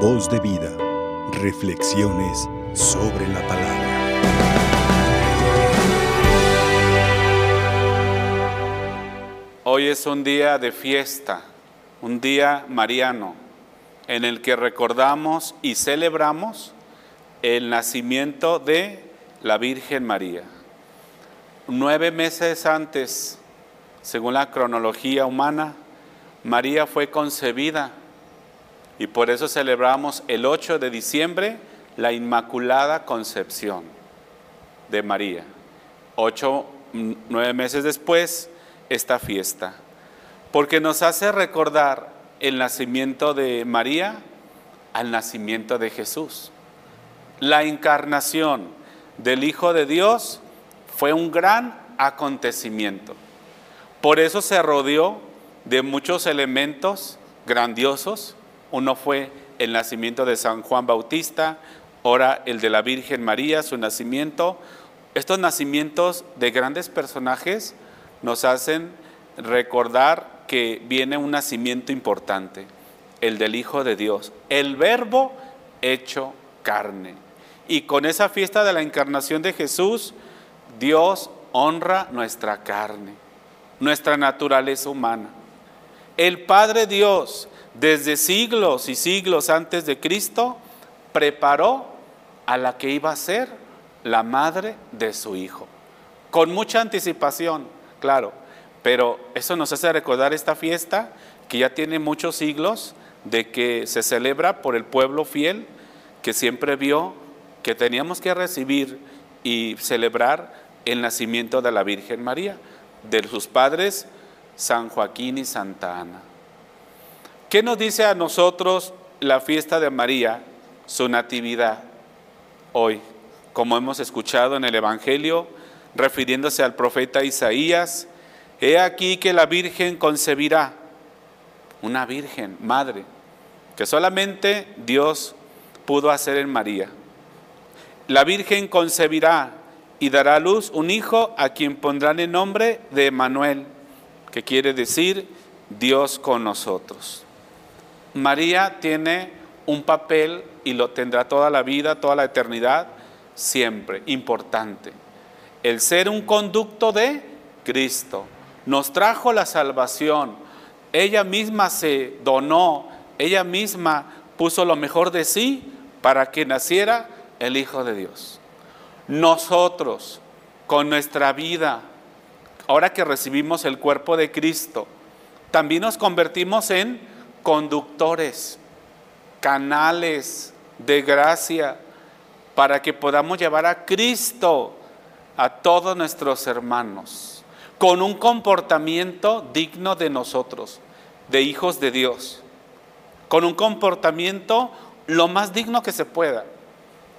Voz de vida. Reflexiones sobre la palabra. Hoy es un día de fiesta, un día mariano, en el que recordamos y celebramos el nacimiento de la Virgen María. Nueve meses antes, según la cronología humana, María fue concebida y por eso celebramos el 8 de diciembre la Inmaculada Concepción de María. Ocho, mm, nueve meses después, esta fiesta, porque nos hace recordar el nacimiento de María al nacimiento de Jesús. La encarnación del Hijo de Dios fue un gran acontecimiento. Por eso se rodeó de muchos elementos grandiosos. Uno fue el nacimiento de San Juan Bautista, ahora el de la Virgen María, su nacimiento. Estos nacimientos de grandes personajes nos hacen recordar que viene un nacimiento importante, el del Hijo de Dios, el verbo hecho carne. Y con esa fiesta de la encarnación de Jesús, Dios honra nuestra carne, nuestra naturaleza humana. El Padre Dios, desde siglos y siglos antes de Cristo, preparó a la que iba a ser la madre de su Hijo, con mucha anticipación claro, pero eso nos hace recordar esta fiesta que ya tiene muchos siglos de que se celebra por el pueblo fiel que siempre vio que teníamos que recibir y celebrar el nacimiento de la Virgen María, de sus padres San Joaquín y Santa Ana. ¿Qué nos dice a nosotros la fiesta de María, su natividad, hoy? Como hemos escuchado en el Evangelio, refiriéndose al profeta Isaías, he aquí que la Virgen concebirá, una Virgen, madre, que solamente Dios pudo hacer en María. La Virgen concebirá y dará a luz un hijo a quien pondrán el nombre de Manuel, que quiere decir Dios con nosotros. María tiene un papel y lo tendrá toda la vida, toda la eternidad, siempre, importante el ser un conducto de Cristo. Nos trajo la salvación. Ella misma se donó, ella misma puso lo mejor de sí para que naciera el Hijo de Dios. Nosotros, con nuestra vida, ahora que recibimos el cuerpo de Cristo, también nos convertimos en conductores, canales de gracia, para que podamos llevar a Cristo a todos nuestros hermanos con un comportamiento digno de nosotros, de hijos de Dios, con un comportamiento lo más digno que se pueda.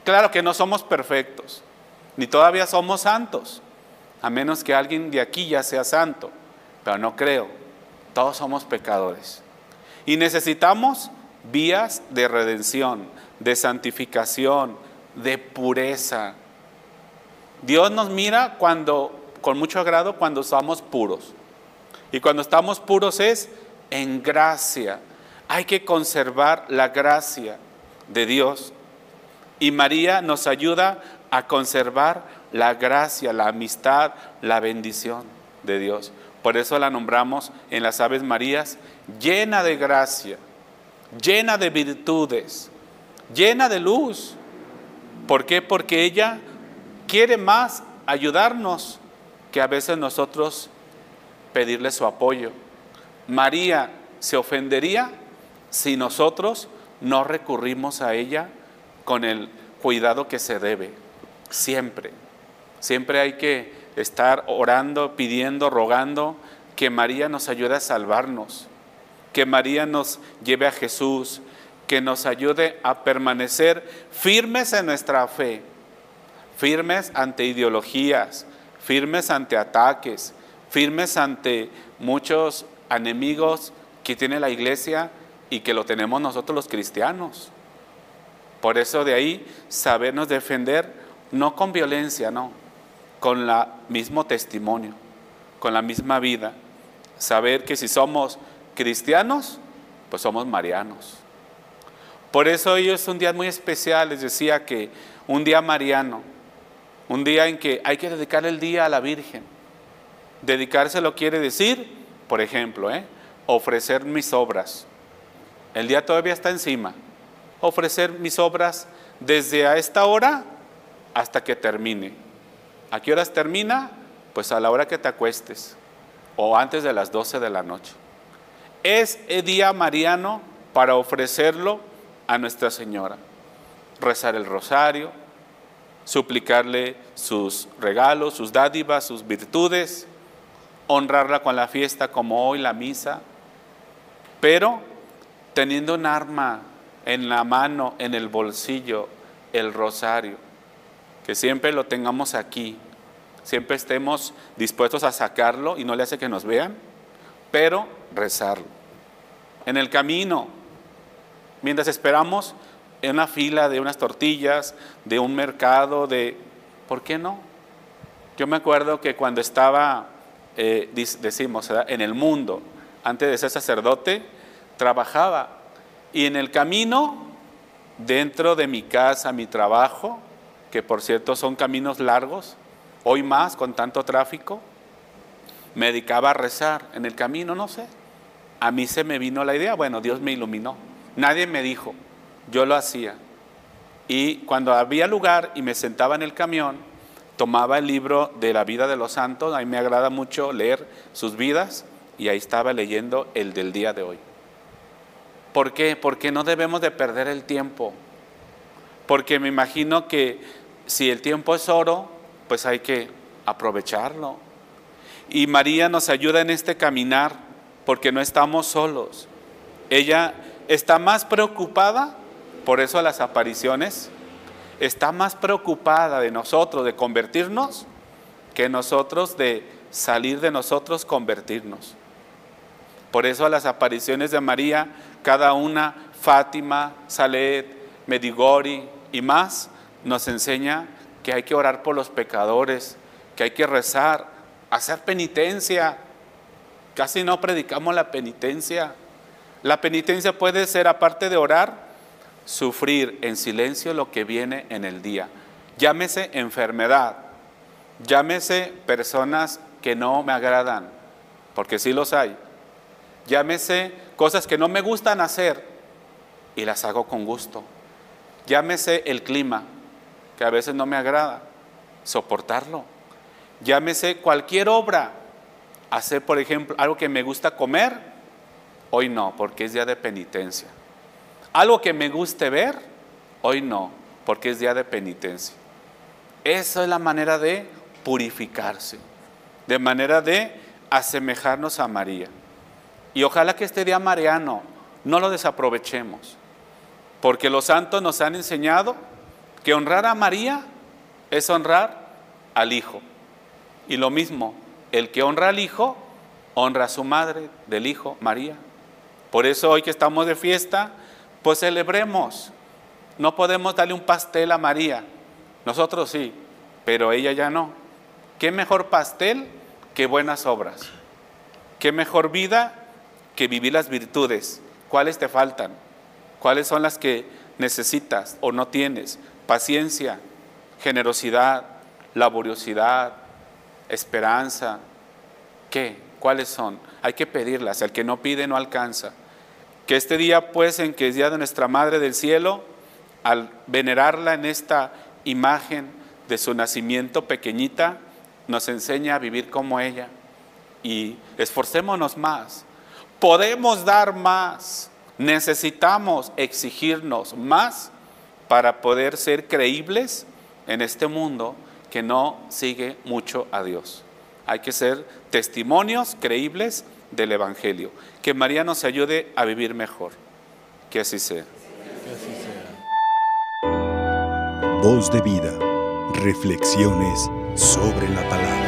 Claro que no somos perfectos, ni todavía somos santos, a menos que alguien de aquí ya sea santo, pero no creo, todos somos pecadores. Y necesitamos vías de redención, de santificación, de pureza, Dios nos mira cuando, con mucho agrado cuando somos puros. Y cuando estamos puros es en gracia. Hay que conservar la gracia de Dios. Y María nos ayuda a conservar la gracia, la amistad, la bendición de Dios. Por eso la nombramos en las Aves Marías llena de gracia, llena de virtudes, llena de luz. ¿Por qué? Porque ella quiere más ayudarnos que a veces nosotros pedirle su apoyo. María se ofendería si nosotros no recurrimos a ella con el cuidado que se debe. Siempre, siempre hay que estar orando, pidiendo, rogando que María nos ayude a salvarnos, que María nos lleve a Jesús, que nos ayude a permanecer firmes en nuestra fe firmes ante ideologías, firmes ante ataques, firmes ante muchos enemigos que tiene la iglesia y que lo tenemos nosotros los cristianos. Por eso de ahí sabernos defender, no con violencia, no, con el mismo testimonio, con la misma vida. Saber que si somos cristianos, pues somos marianos. Por eso hoy es un día muy especial, les decía que un día mariano, un día en que hay que dedicar el día a la Virgen. Dedicárselo quiere decir, por ejemplo, ¿eh? ofrecer mis obras. El día todavía está encima. Ofrecer mis obras desde a esta hora hasta que termine. ¿A qué horas termina? Pues a la hora que te acuestes o antes de las 12 de la noche. Es el día mariano para ofrecerlo a Nuestra Señora. Rezar el rosario, suplicarle sus regalos, sus dádivas, sus virtudes, honrarla con la fiesta como hoy la misa, pero teniendo un arma en la mano, en el bolsillo, el rosario, que siempre lo tengamos aquí, siempre estemos dispuestos a sacarlo y no le hace que nos vean, pero rezarlo. En el camino, mientras esperamos en una fila de unas tortillas, de un mercado, de... ¿Por qué no? Yo me acuerdo que cuando estaba, eh, decimos, en el mundo, antes de ser sacerdote, trabajaba. Y en el camino, dentro de mi casa, mi trabajo, que por cierto son caminos largos, hoy más con tanto tráfico, me dedicaba a rezar en el camino, no sé. A mí se me vino la idea, bueno, Dios me iluminó. Nadie me dijo, yo lo hacía. Y cuando había lugar y me sentaba en el camión, tomaba el libro de la vida de los santos, a mí me agrada mucho leer sus vidas, y ahí estaba leyendo el del día de hoy. ¿Por qué? Porque no debemos de perder el tiempo. Porque me imagino que si el tiempo es oro, pues hay que aprovecharlo. Y María nos ayuda en este caminar porque no estamos solos. Ella está más preocupada, por eso las apariciones, está más preocupada de nosotros, de convertirnos, que nosotros de salir de nosotros, convertirnos. Por eso las apariciones de María, cada una, Fátima, Salet, Medigori y más, nos enseña que hay que orar por los pecadores, que hay que rezar, hacer penitencia. Casi no predicamos la penitencia. La penitencia puede ser, aparte de orar, sufrir en silencio lo que viene en el día. Llámese enfermedad, llámese personas que no me agradan, porque sí los hay. Llámese cosas que no me gustan hacer y las hago con gusto. Llámese el clima, que a veces no me agrada, soportarlo. Llámese cualquier obra, hacer por ejemplo algo que me gusta comer, Hoy no, porque es día de penitencia. Algo que me guste ver, hoy no, porque es día de penitencia. Esa es la manera de purificarse, de manera de asemejarnos a María. Y ojalá que este día mariano no lo desaprovechemos, porque los santos nos han enseñado que honrar a María es honrar al Hijo. Y lo mismo, el que honra al Hijo, honra a su madre del Hijo, María. Por eso hoy que estamos de fiesta, pues celebremos. No podemos darle un pastel a María. Nosotros sí, pero ella ya no. ¿Qué mejor pastel que buenas obras? ¿Qué mejor vida que vivir las virtudes? ¿Cuáles te faltan? ¿Cuáles son las que necesitas o no tienes? Paciencia, generosidad, laboriosidad, esperanza. ¿Qué? ¿Cuáles son? Hay que pedirlas. El que no pide no alcanza. Que este día, pues, en que es día de nuestra Madre del Cielo, al venerarla en esta imagen de su nacimiento pequeñita, nos enseña a vivir como ella. Y esforcémonos más. Podemos dar más. Necesitamos exigirnos más para poder ser creíbles en este mundo que no sigue mucho a Dios. Hay que ser testimonios creíbles del Evangelio. Que María nos ayude a vivir mejor. Que así sea. Voz de vida. Reflexiones sobre la palabra.